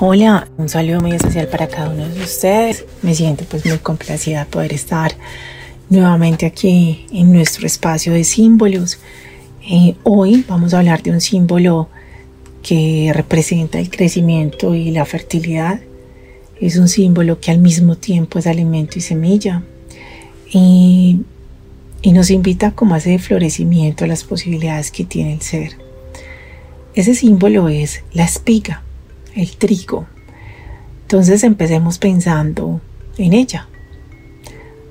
Hola, un saludo muy especial para cada uno de ustedes. Me siento pues muy complacida de poder estar nuevamente aquí en nuestro espacio de símbolos. Eh, hoy vamos a hablar de un símbolo que representa el crecimiento y la fertilidad. Es un símbolo que al mismo tiempo es alimento y semilla. Y, nos invita como a ese florecimiento a las posibilidades que tiene el ser. Ese símbolo es la espiga el trigo. Entonces empecemos pensando en ella.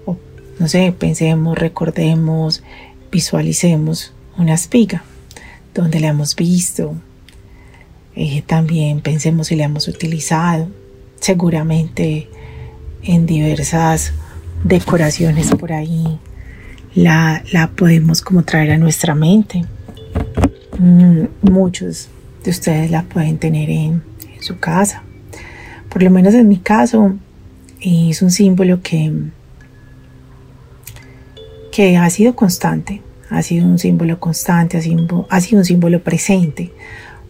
O, no sé, pensemos, recordemos, visualicemos una espiga donde la hemos visto. Eh, también pensemos si la hemos utilizado. Seguramente en diversas decoraciones por ahí la, podemos como traer a nuestra mente. Mm, muchos de ustedes la pueden tener en, su casa. Por lo menos en mi caso, es un símbolo que, que ha sido constante, ha sido un símbolo constante, ha sido, ha sido un símbolo presente,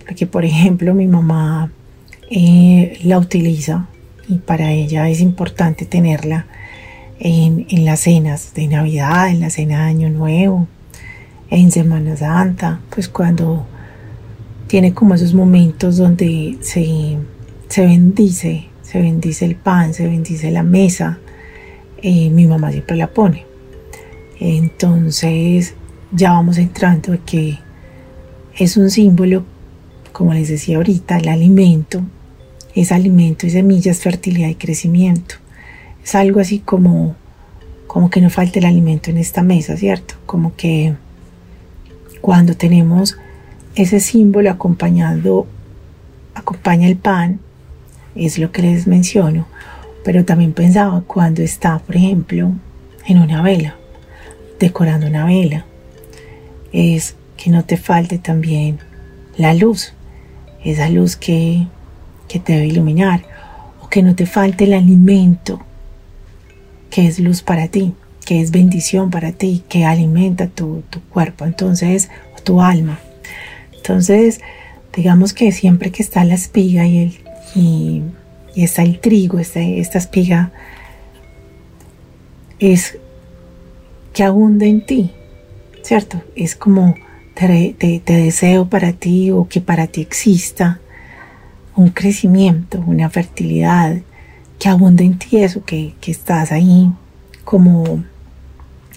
porque por ejemplo mi mamá eh, la utiliza y para ella es importante tenerla en, en, las cenas de Navidad, en la cena de Año Nuevo, en Semana Santa, pues cuando tiene como esos momentos donde se, bendice, se bendice el pan, se bendice la mesa. Eh, mi mamá siempre la pone. Entonces ya vamos entrando a que es un símbolo, como les decía ahorita, el alimento, es alimento y semillas, fertilidad y crecimiento. Es algo así como, como que no falte el alimento en esta mesa, ¿cierto? Como que cuando tenemos ese símbolo acompañado, acompaña el pan, es lo que les menciono, pero también pensaba cuando está, por ejemplo, en una vela, decorando una vela, es que no te falte también la luz, esa luz que, que te debe iluminar, o que no te falte el alimento, que es luz para ti, que es bendición para ti, que alimenta tu, tu cuerpo, entonces, o tu alma. Entonces, digamos que siempre que está la espiga y, está el trigo, esta, espiga, es que abunda en ti, ¿cierto? Es como te, deseo para ti o que para ti exista un crecimiento, una fertilidad, que abunda en ti eso, que estás ahí como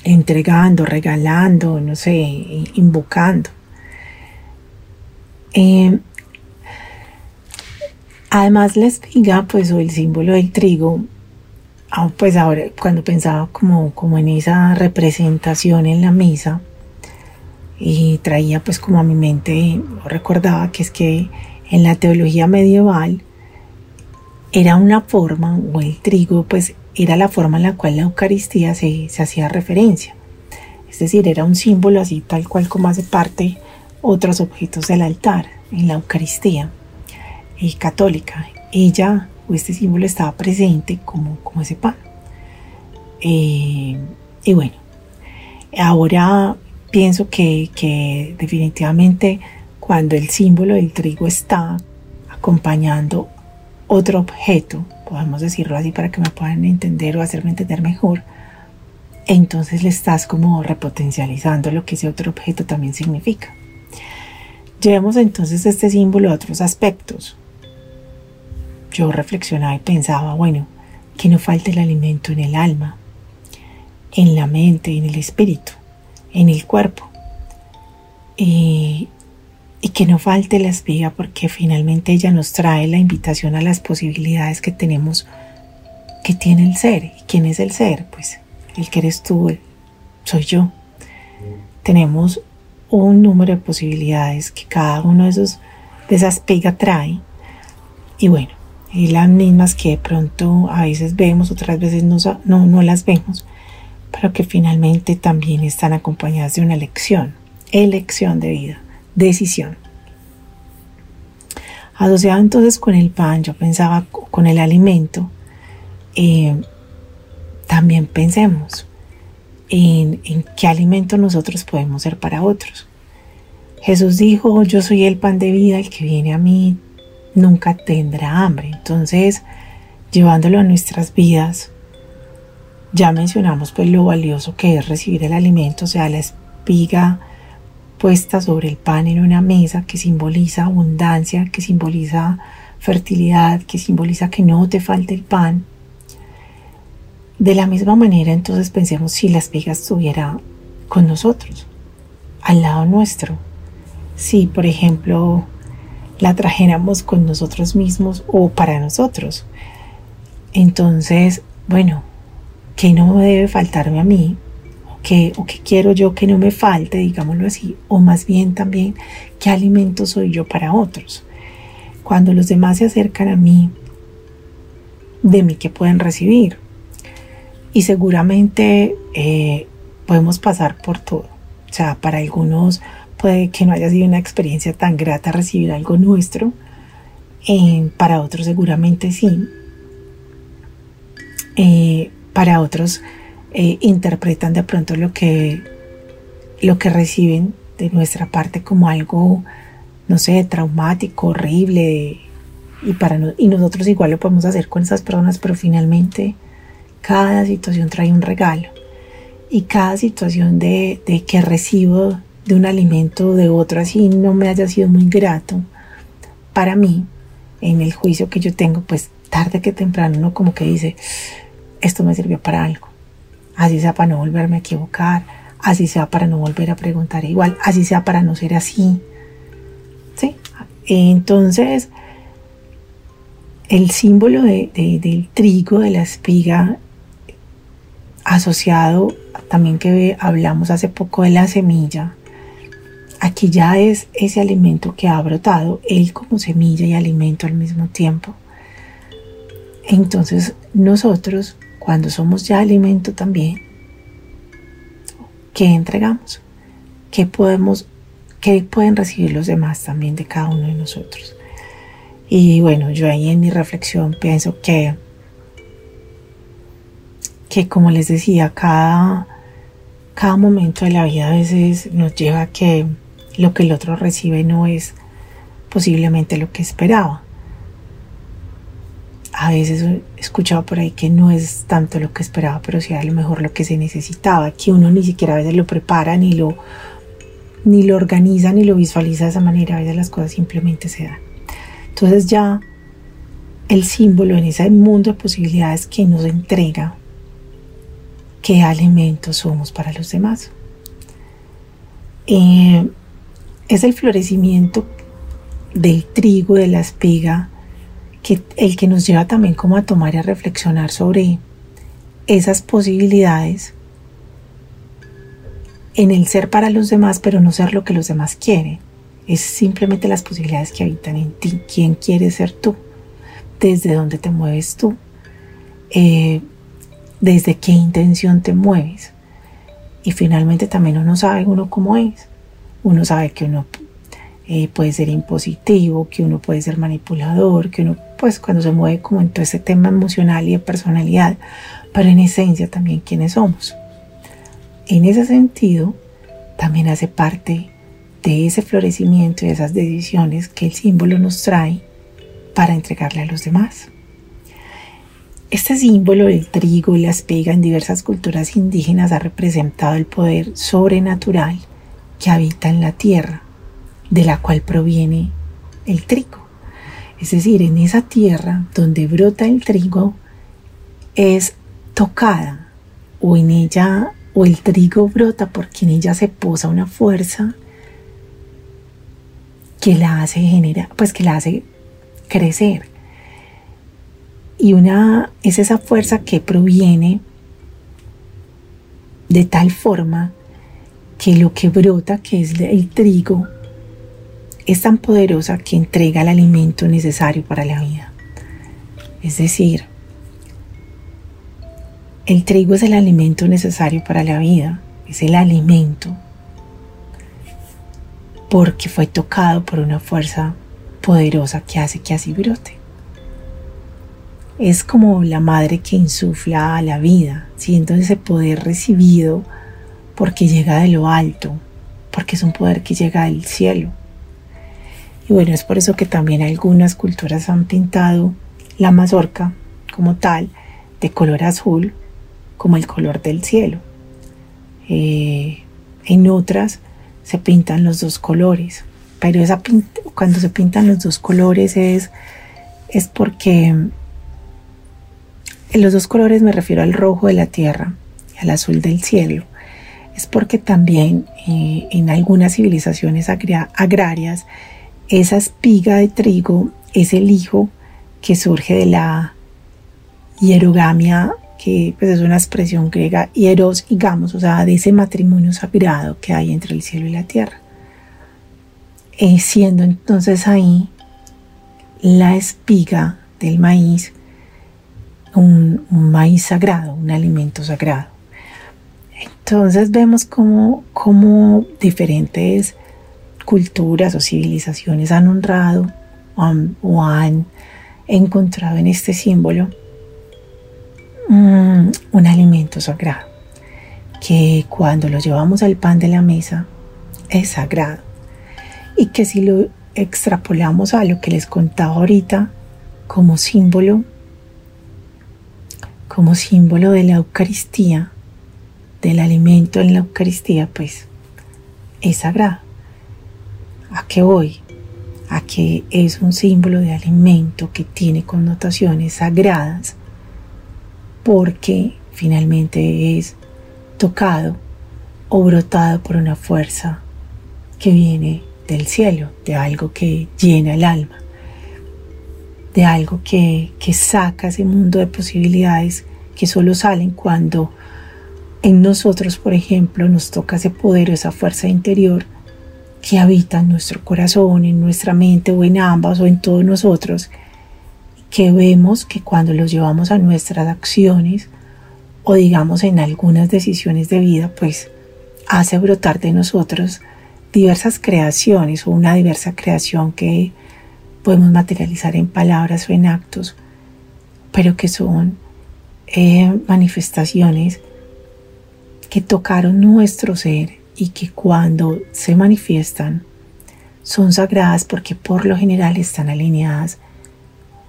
entregando, regalando, no sé, invocando. Eh, además la espiga, pues, o el símbolo del trigo, ah, pues ahora cuando pensaba como, como en esa representación en la mesa, y traía pues como a mi mente, recordaba que es que en la teología medieval era una forma, o el trigo, pues era la forma en la cual la Eucaristía se, se hacía referencia. Es decir, era un símbolo así tal cual como hace parte otros objetos del altar en la Eucaristía y católica. Ella o este símbolo estaba presente como, como ese pan. Eh, y bueno, ahora pienso que, que definitivamente cuando el símbolo del trigo está acompañando otro objeto, podemos decirlo así para que me puedan entender o hacerme entender mejor, entonces le estás como repotencializando lo que ese otro objeto también significa. Llevemos entonces este símbolo a otros aspectos. Yo reflexionaba y pensaba, bueno, que no falte el alimento en el alma, en la mente, en el espíritu, en el cuerpo. Y, y que no falte la espiga porque finalmente ella nos trae la invitación a las posibilidades que tenemos, que tiene el ser. ¿Y quién es el ser? Pues el que eres tú, soy yo. Tenemos un número de posibilidades que cada uno de esos de esas espiga trae. Y bueno, y las mismas que de pronto a veces vemos, otras veces no, no, no las vemos, pero que finalmente también están acompañadas de una elección, elección de vida, decisión. Asociado entonces con el pan, yo pensaba con el alimento, eh, también pensemos en, qué alimento nosotros podemos ser para otros. Jesús dijo, yo soy el pan de vida, el que viene a mí nunca tendrá hambre. Entonces, llevándolo a nuestras vidas, ya mencionamos pues lo valioso que es recibir el alimento, o sea, la espiga puesta sobre el pan en una mesa que simboliza abundancia, que simboliza fertilidad, que simboliza que no te falte el pan. De la misma manera, entonces pensemos si la espiga estuviera con nosotros, al lado nuestro. Si, por ejemplo, la trajéramos con nosotros mismos o para nosotros. Entonces, bueno, ¿qué no debe faltarme a mí? ¿O qué, ¿O qué quiero yo que no me falte, digámoslo así? O más bien también, ¿qué alimento soy yo para otros? Cuando los demás se acercan a mí, de mí que pueden recibir. Y seguramente eh, podemos pasar por todo. O sea, para algunos puede que no haya sido una experiencia tan grata recibir algo nuestro, eh, para otros seguramente sí, eh, para otros eh, interpretan de pronto lo que, lo que reciben de nuestra parte como algo, no sé, traumático, horrible, y, para y nosotros igual lo podemos hacer con esas personas, pero finalmente cada situación trae un regalo. Y cada situación de, que recibo de un alimento de otro así no me haya sido muy grato para mí en el juicio que yo tengo, pues tarde que temprano uno como que dice, esto me sirvió para algo, así sea para no volverme a equivocar, así sea para no volver a preguntar igual, así sea para no ser así. ¿Sí? Entonces, el símbolo del trigo, de la espiga, asociado también que hablamos hace poco de la semilla, Aquí ya es ese alimento que ha brotado, él como semilla y alimento al mismo tiempo. Entonces nosotros, cuando somos ya alimento también, ¿qué entregamos? ¿Qué podemos, qué pueden recibir los demás también de cada uno de nosotros? Y bueno, yo ahí en mi reflexión pienso que, que como les decía, cada, cada momento de la vida a veces nos lleva a que lo que el otro recibe no es posiblemente lo que esperaba. A veces he escuchado por ahí que no es tanto lo que esperaba, pero sí a lo mejor lo que se necesitaba, que uno ni siquiera a veces lo prepara, ni lo, ni lo organiza, ni lo visualiza de esa manera, a veces las cosas simplemente se dan. Entonces ya el símbolo en ese mundo de posibilidades que nos entrega qué alimentos somos para los demás. Eh, es el florecimiento del trigo, de la espiga, que, el que nos lleva también como a tomar y a reflexionar sobre esas posibilidades en el ser para los demás, pero no ser lo que los demás quieren. Es simplemente las posibilidades que habitan en ti. ¿Quién quieres ser tú? ¿Desde dónde te mueves tú? Eh, ¿Desde qué intención te mueves? Y finalmente también uno sabe uno cómo es uno sabe que uno eh, puede ser impositivo, que uno puede ser manipulador, que uno, pues cuando se mueve como en todo ese tema emocional y de personalidad, pero en esencia también quiénes somos. En ese sentido, también hace parte de ese florecimiento y de esas decisiones que el símbolo nos trae para entregarle a los demás. Este símbolo del trigo y la espiga en diversas culturas indígenas ha representado el poder sobrenatural que habita en la tierra, de la cual proviene el trigo. Es decir, en esa tierra donde brota el trigo es tocada o en ella o el trigo brota porque en ella se posa una fuerza que la hace generar, pues que la hace crecer. Y una es esa fuerza que proviene de tal forma que lo que brota, que es el trigo, es tan poderosa que entrega el alimento necesario para la vida. Es decir, el trigo es el alimento necesario para la vida, es el alimento porque fue tocado por una fuerza poderosa que hace que así brote. Es como la madre que insufla la vida, siendo ese poder recibido porque llega de lo alto, porque es un poder que llega del cielo. Y bueno, es por eso que también algunas culturas han pintado la mazorca como tal de color azul, como el color del cielo. Eh, en otras se pintan los dos colores, pero esa cuando se pintan los dos colores es, es porque en los dos colores me refiero al rojo de la tierra y al azul del cielo. Es porque también eh, en algunas civilizaciones agrarias esa espiga de trigo es el hijo que surge de la hierogamia que pues, es una expresión griega, hieros y gamos, o sea, de ese matrimonio sagrado que hay entre el cielo y la tierra. Eh, siendo entonces ahí la espiga del maíz un, maíz sagrado, un alimento sagrado. Entonces vemos cómo, cómo diferentes culturas o civilizaciones han honrado o han encontrado en este símbolo Mm, un alimento sagrado, que cuando lo llevamos al pan de la mesa es sagrado y que si lo extrapolamos a lo que les contaba ahorita como símbolo, como símbolo de la Eucaristía, del alimento en la Eucaristía, pues es sagrado. ¿A qué voy? A que es un símbolo de alimento que tiene connotaciones sagradas porque finalmente es tocado o brotado por una fuerza que viene del cielo, de algo que llena el alma, de algo que, que saca ese mundo de posibilidades que solo salen cuando en nosotros, por ejemplo, nos toca ese poder, esa fuerza interior que habita en nuestro corazón, en nuestra mente o en ambas o en todos nosotros que vemos que cuando los llevamos a nuestras acciones o digamos en algunas decisiones de vida, pues hace brotar de nosotros diversas creaciones o una diversa creación que podemos materializar en palabras o en actos, pero que son eh, manifestaciones que tocaron nuestro ser y que cuando se manifiestan son sagradas porque por lo general están alineadas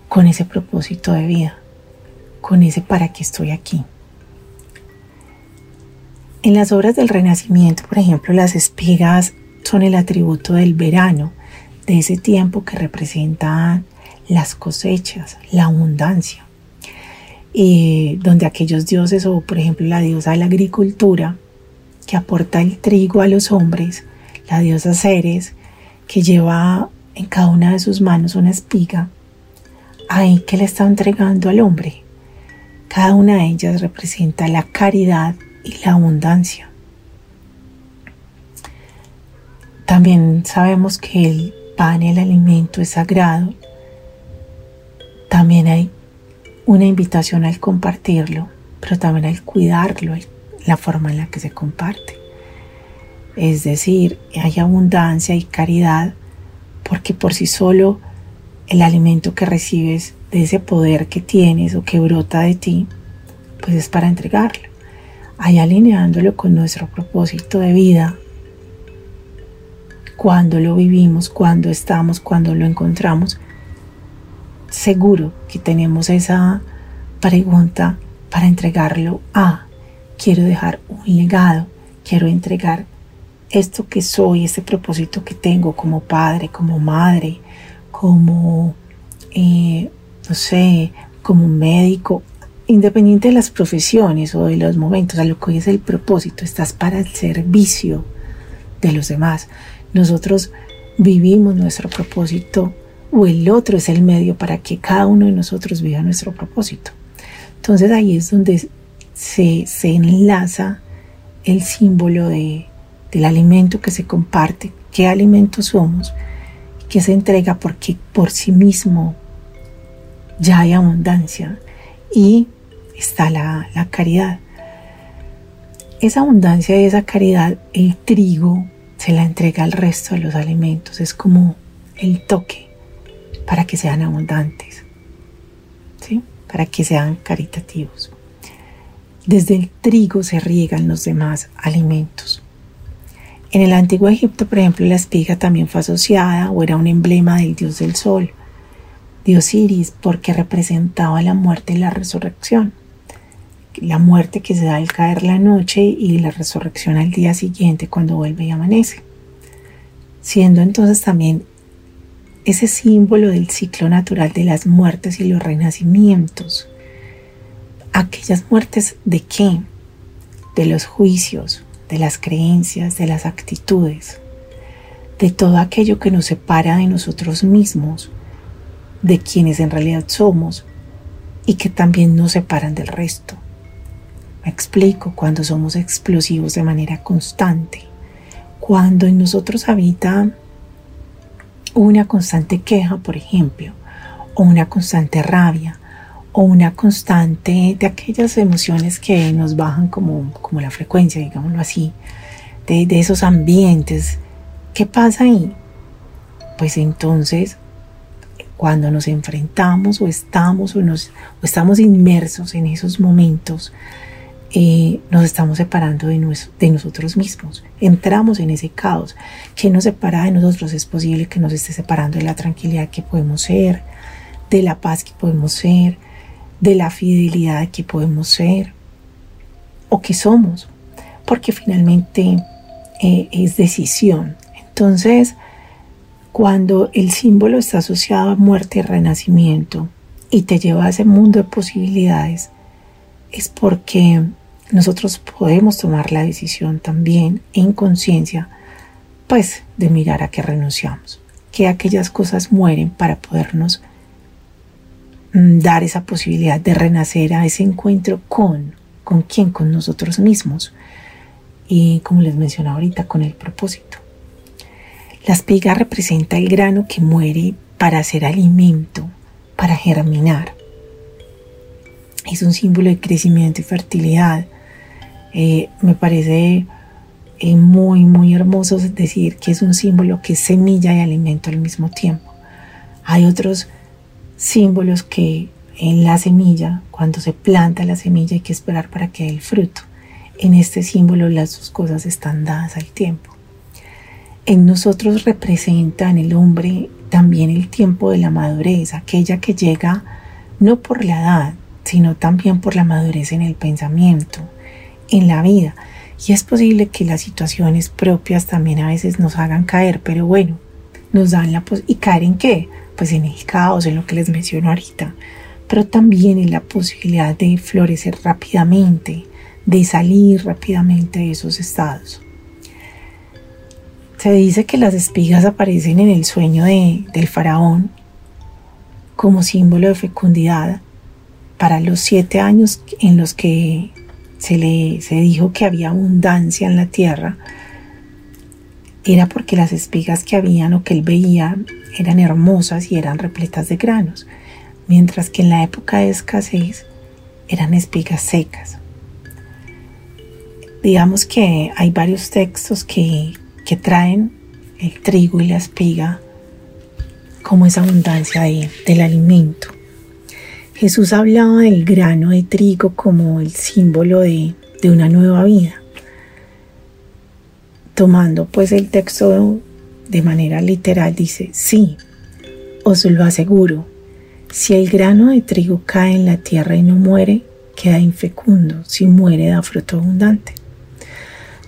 con ese propósito de vida, con ese para qué estoy aquí. En las obras del Renacimiento, por ejemplo, las espigas son el atributo del verano, de ese tiempo que representan las cosechas, la abundancia, y donde aquellos dioses, o por ejemplo la diosa de la agricultura, que aporta el trigo a los hombres, la diosa Ceres, que lleva en cada una de sus manos una espiga, ahí que le está entregando al hombre. Cada una de ellas representa la caridad y la abundancia. También sabemos que el pan, el alimento es sagrado. También hay una invitación al compartirlo, pero también al cuidarlo, la forma en la que se comparte. Es decir, hay abundancia y caridad porque por sí solo el alimento que recibes de ese poder que tienes o que brota de ti, pues es para entregarlo. Ahí alineándolo con nuestro propósito de vida, cuando lo vivimos, cuando estamos, cuando lo encontramos, seguro que tenemos esa pregunta para entregarlo a, quiero dejar un legado, quiero entregar esto que soy, ese propósito que tengo como padre, como madre, como, eh, no sé, como médico, independiente de las profesiones o de los momentos, a lo que hoy es el propósito, estás para el servicio de los demás. Nosotros vivimos nuestro propósito o el otro es el medio para que cada uno de nosotros viva nuestro propósito. Entonces ahí es donde se, se enlaza el símbolo de, del alimento que se comparte, qué alimento somos que se entrega porque por sí mismo ya hay abundancia y está la, la caridad. Esa abundancia y esa caridad, el trigo se la entrega al resto de los alimentos, es como el toque para que sean abundantes, ¿sí? para que sean caritativos. Desde el trigo se riegan los demás alimentos. En el antiguo Egipto, por ejemplo, la espiga también fue asociada o era un emblema del dios del sol, dios Iris, porque representaba la muerte y la resurrección. La muerte que se da al caer la noche y la resurrección al día siguiente cuando vuelve y amanece. Siendo entonces también ese símbolo del ciclo natural de las muertes y los renacimientos. Aquellas muertes de qué? De los juicios, de las creencias, de las actitudes, de todo aquello que nos separa de nosotros mismos, de quienes en realidad somos y que también nos separan del resto. Me explico cuando somos explosivos de manera constante, cuando en nosotros habita una constante queja, por ejemplo, o una constante rabia, o una constante de aquellas emociones que nos bajan como, como la frecuencia, digámoslo así, de, esos ambientes. ¿Qué pasa ahí? Pues entonces, cuando nos enfrentamos o estamos o, nos, o estamos inmersos en esos momentos, eh, nos estamos separando de, de, nosotros mismos. Entramos en ese caos. que nos separa de nosotros? Es posible que nos esté separando de la tranquilidad que podemos ser, de la paz que podemos ser, de la fidelidad que podemos ser o que somos, porque finalmente eh, es decisión. Entonces, cuando el símbolo está asociado a muerte y renacimiento y te lleva a ese mundo de posibilidades, es porque nosotros podemos tomar la decisión también en conciencia, pues de mirar a qué renunciamos, que aquellas cosas mueren para podernos mm, dar esa posibilidad de renacer a ese encuentro con, con quién, con nosotros mismos y como les mencionaba ahorita, con el propósito. La espiga representa el grano que muere para hacer alimento, para germinar. Es un símbolo de crecimiento y fertilidad, eh, me parece eh, muy, muy hermoso decir que es un símbolo que es semilla y alimento al mismo tiempo. Hay otros símbolos que en la semilla, cuando se planta la semilla, hay que esperar para que dé el fruto. En este símbolo las dos cosas están dadas al tiempo. En nosotros representa en el hombre también el tiempo de la madurez, aquella que llega no por la edad, sino también por la madurez en el pensamiento, en la vida. Y es posible que las situaciones propias también a veces nos hagan caer, pero bueno, nos dan la posibilidad. ¿Y caer en qué? Pues en el caos, en lo que les menciono ahorita, pero también en la posibilidad de florecer rápidamente, de salir rápidamente de esos estados. Se dice que las espigas aparecen en el sueño de, del faraón como símbolo de fecundidad para los siete años en los que se le se dijo que había abundancia en la tierra, era porque las espigas que habían o que él veía eran hermosas y eran repletas de granos, mientras que en la época de escasez eran espigas secas. Digamos que hay varios textos que, que traen el trigo y la espiga como esa abundancia del alimento. Jesús hablaba del grano de trigo como el símbolo de, una nueva vida. Tomando pues el texto de manera literal, dice, sí, os lo aseguro, si el grano de trigo cae en la tierra y no muere, queda infecundo, si muere da fruto abundante.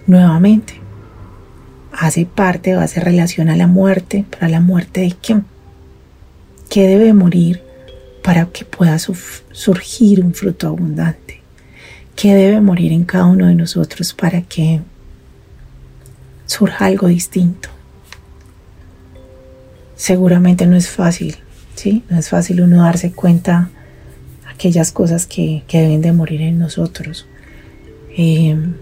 Nuevamente, hace parte o hace relación a la muerte, pero a la muerte de quién? ¿Qué debe morir para que pueda surgir un fruto abundante, que debe morir en cada uno de nosotros para que surja algo distinto. Seguramente no es fácil, ¿sí? No es fácil uno darse cuenta aquellas cosas que, deben de morir en nosotros. Em,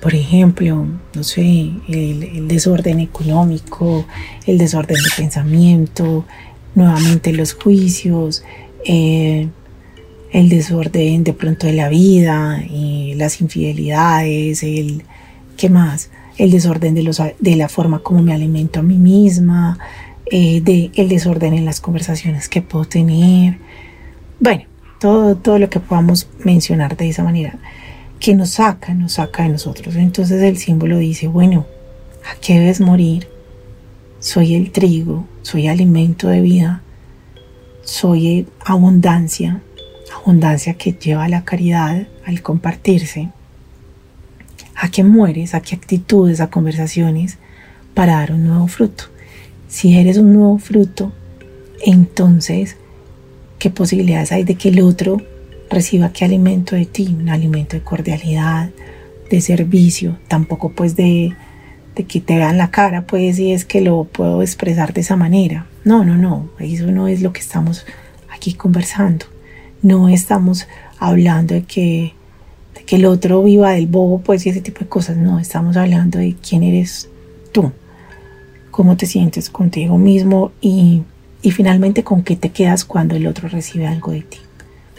por ejemplo, no sé, el, desorden económico, el desorden de pensamiento, nuevamente los juicios, eh, el desorden de pronto de la vida, y las infidelidades, el ¿qué más? El desorden de, los, de la forma como me alimento a mí misma, eh, de el desorden en las conversaciones que puedo tener. Bueno, todo, todo lo que podamos mencionar de esa manera, que nos saca, nos saca de nosotros. Entonces el símbolo dice, bueno, ¿a qué debes morir? Soy el trigo, soy alimento de vida, soy abundancia, abundancia que lleva a la caridad, al compartirse. ¿A qué mueres? ¿A qué actitudes, a conversaciones para dar un nuevo fruto? Si eres un nuevo fruto, entonces, ¿qué posibilidades hay de que el otro reciba qué alimento de ti? Un alimento de cordialidad, de servicio, tampoco pues de, te vean la cara, pues, si es que lo puedo expresar de esa manera. No, no, no, eso no es lo que estamos aquí conversando. No estamos hablando de que, de que el otro viva del bobo, pues, y ese tipo de cosas. No, estamos hablando de quién eres tú, cómo te sientes contigo mismo y, y finalmente con qué te quedas cuando el otro recibe algo de ti.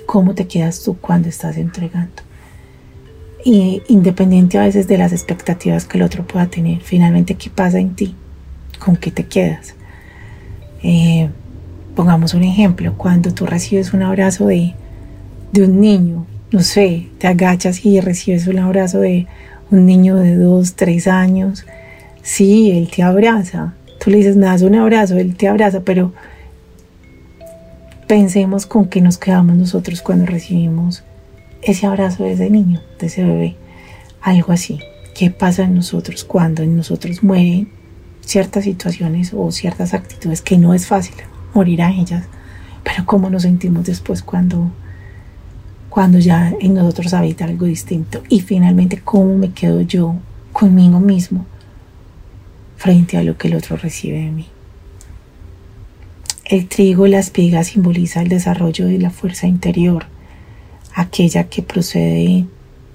Cómo te quedas tú cuando estás entregando. Y independiente a veces de las expectativas que el otro pueda tener, finalmente, ¿qué pasa en ti? ¿Con qué te quedas? Eh, pongamos un ejemplo, cuando tú recibes un abrazo de, de un niño, no sé, te agachas y recibes un abrazo de un niño de dos, tres años, sí, él te abraza. Tú le dices, me das un abrazo, él te abraza, pero pensemos con qué nos quedamos nosotros cuando recibimos ese abrazo de ese niño, de ese bebé. Algo así. ¿Qué pasa en nosotros cuando en nosotros mueren ciertas situaciones o ciertas actitudes que no es fácil morir a ellas? Pero cómo nos sentimos después cuando, cuando ya en nosotros habita algo distinto. Y finalmente, cómo me quedo yo conmigo mismo frente a lo que el otro recibe de mí. El trigo y la espiga simboliza el desarrollo de la fuerza interior aquella que procede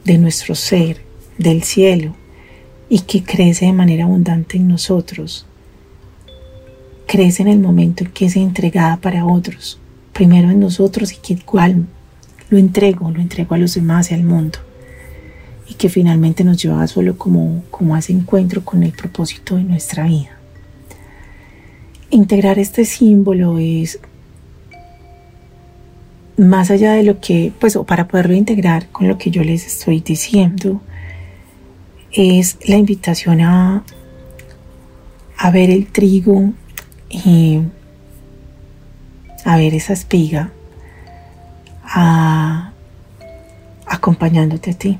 de nuestro ser, del cielo, y que crece de manera abundante en nosotros. Crece en el momento en que es entregada para otros, primero en nosotros y que igual lo entrego, lo entrego a los demás y al mundo. Y que finalmente nos lleva solo como, como a ese encuentro con el propósito de nuestra vida. Integrar este símbolo es más allá de lo que, pues, o para poderlo integrar con lo que yo les estoy diciendo, es la invitación a, a ver el trigo y a ver esa espiga a, acompañándote a ti.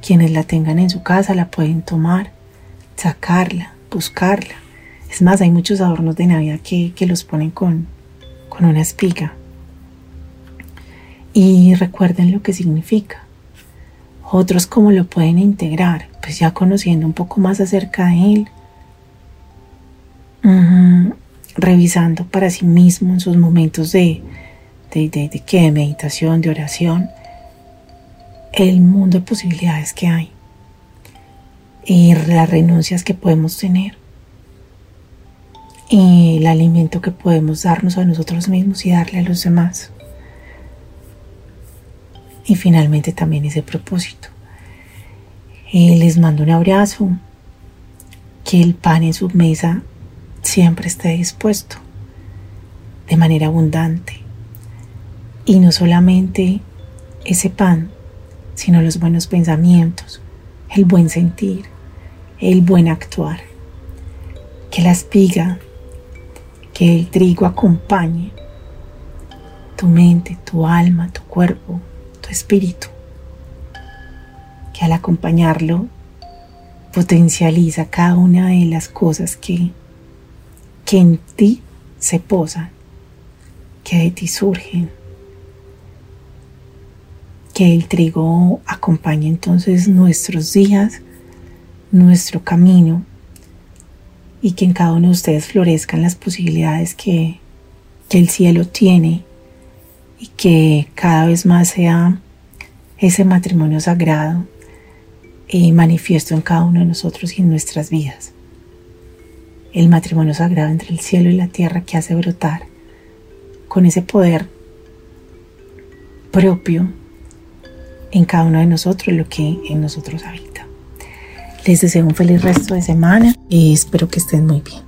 Quienes la tengan en su casa la pueden tomar, sacarla, buscarla. Es más, hay muchos adornos de Navidad que, que los ponen con, con una espiga y recuerden lo que significa. Otros cómo lo pueden integrar, pues ya conociendo un poco más acerca de él, revisando para sí mismo en sus momentos de, de, de, de meditación, de oración, el mundo de posibilidades que hay y las renuncias que podemos tener y el alimento que podemos darnos a nosotros mismos y darle a los demás y finalmente también ese propósito. Les mando un abrazo, que el pan en su mesa siempre esté dispuesto de manera abundante. Y no solamente ese pan, sino los buenos pensamientos, el buen sentir, el buen actuar. Que la espiga, que el trigo acompañe tu mente, tu alma, tu cuerpo, espíritu, que al acompañarlo potencializa cada una de las cosas que, que en ti se posan, que de ti surgen. Que el trigo acompañe entonces nuestros días, nuestro camino y que en cada uno de ustedes florezcan las posibilidades que, que el cielo tiene y que cada vez más sea ese matrimonio sagrado y manifiesto en cada uno de nosotros y en nuestras vidas. El matrimonio sagrado entre el cielo y la tierra que hace brotar con ese poder propio en cada uno de nosotros, lo que en nosotros habita. Les deseo un feliz resto de semana y espero que estén muy bien.